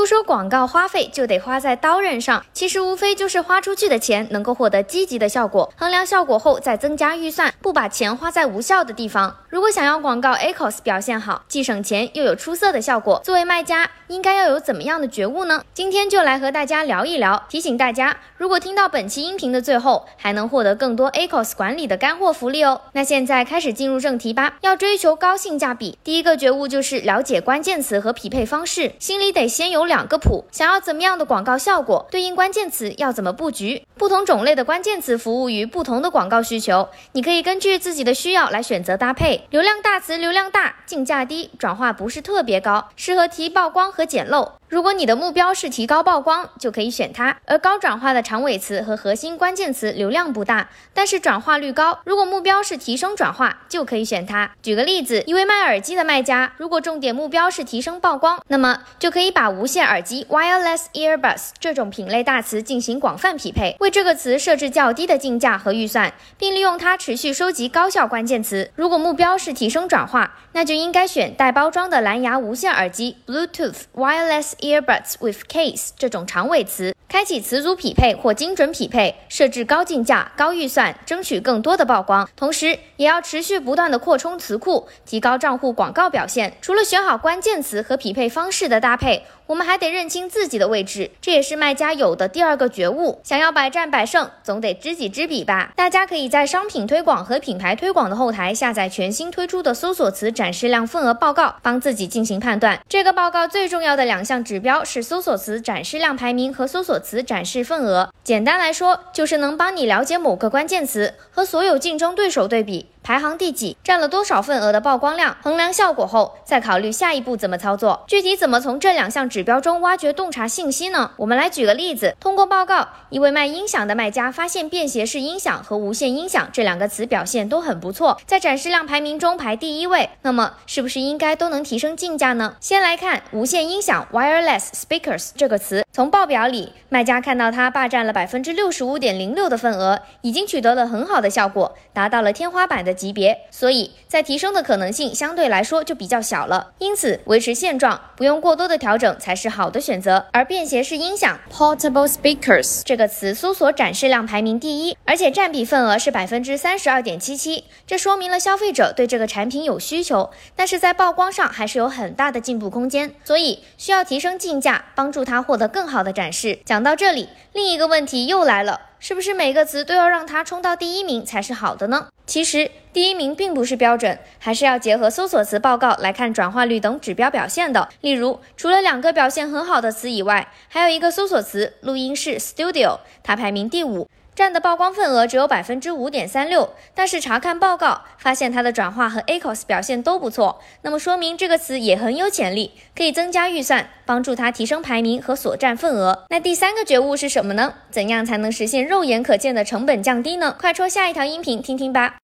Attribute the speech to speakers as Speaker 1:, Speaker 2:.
Speaker 1: 都说广告花费就得花在刀刃上，其实无非就是花出去的钱能够获得积极的效果，衡量效果后再增加预算，不把钱花在无效的地方。如果想要广告 ACOS 表现好，既省钱又有出色的效果，作为卖家应该要有怎么样的觉悟呢？今天就来和大家聊一聊，提醒大家，如果听到本期音频的最后，还能获得更多 ACOS 管理的干货福利哦。那现在开始进入正题吧。要追求高性价比，第一个觉悟就是了解关键词和匹配方式，心里得先有。两个谱，想要怎么样的广告效果，对应关键词要怎么布局？不同种类的关键词服务于不同的广告需求，你可以根据自己的需要来选择搭配。流量大词流量大，竞价低，转化不是特别高，适合提曝光和捡漏。如果你的目标是提高曝光，就可以选它。而高转化的长尾词和核心关键词流量不大，但是转化率高。如果目标是提升转化，就可以选它。举个例子，一位卖耳机的卖家，如果重点目标是提升曝光，那么就可以把无线耳机 （wireless earbuds） 这种品类大词进行广泛匹配，为这个词设置较低的竞价和预算，并利用它持续收集高效关键词。如果目标是提升转化，那就应该选带包装的蓝牙无线耳机 （Bluetooth wireless earbuds with case） 这种长尾词。开启词组匹配或精准匹配，设置高竞价、高预算，争取更多的曝光。同时，也要持续不断的扩充词库，提高账户广告表现。除了选好关键词和匹配方式的搭配。我们还还得认清自己的位置，这也是卖家有的第二个觉悟。想要百战百胜，总得知己知彼吧。大家可以在商品推广和品牌推广的后台下载全新推出的搜索词展示量份额报告，帮自己进行判断。这个报告最重要的两项指标是搜索词展示量排名和搜索词展示份额。简单来说，就是能帮你了解某个关键词和所有竞争对手对比。排行第几，占了多少份额的曝光量，衡量效果后再考虑下一步怎么操作。具体怎么从这两项指标中挖掘洞察信息呢？我们来举个例子，通过报告，一位卖音响的卖家发现便携式音响和无线音响这两个词表现都很不错，在展示量排名中排第一位。那么是不是应该都能提升竞价呢？先来看无线音响 （wireless speakers） 这个词，从报表里，卖家看到它霸占了百分之六十五点零六的份额，已经取得了很好的效果，达到了天花板的。级别，所以在提升的可能性相对来说就比较小了，因此维持现状，不用过多的调整才是好的选择。而便携式音响 （portable speakers） 这个词搜索展示量排名第一，而且占比份额是百分之三十二点七七，这说明了消费者对这个产品有需求，但是在曝光上还是有很大的进步空间，所以需要提升竞价，帮助它获得更好的展示。讲到这里，另一个问题又来了。是不是每个词都要让它冲到第一名才是好的呢？其实第一名并不是标准，还是要结合搜索词报告来看转化率等指标表现的。例如，除了两个表现很好的词以外，还有一个搜索词录音室 （studio），它排名第五。占的曝光份额只有百分之五点三六，但是查看报告发现它的转化和 ACOS 表现都不错，那么说明这个词也很有潜力，可以增加预算，帮助它提升排名和所占份额。那第三个觉悟是什么呢？怎样才能实现肉眼可见的成本降低呢？快戳下一条音频听听吧。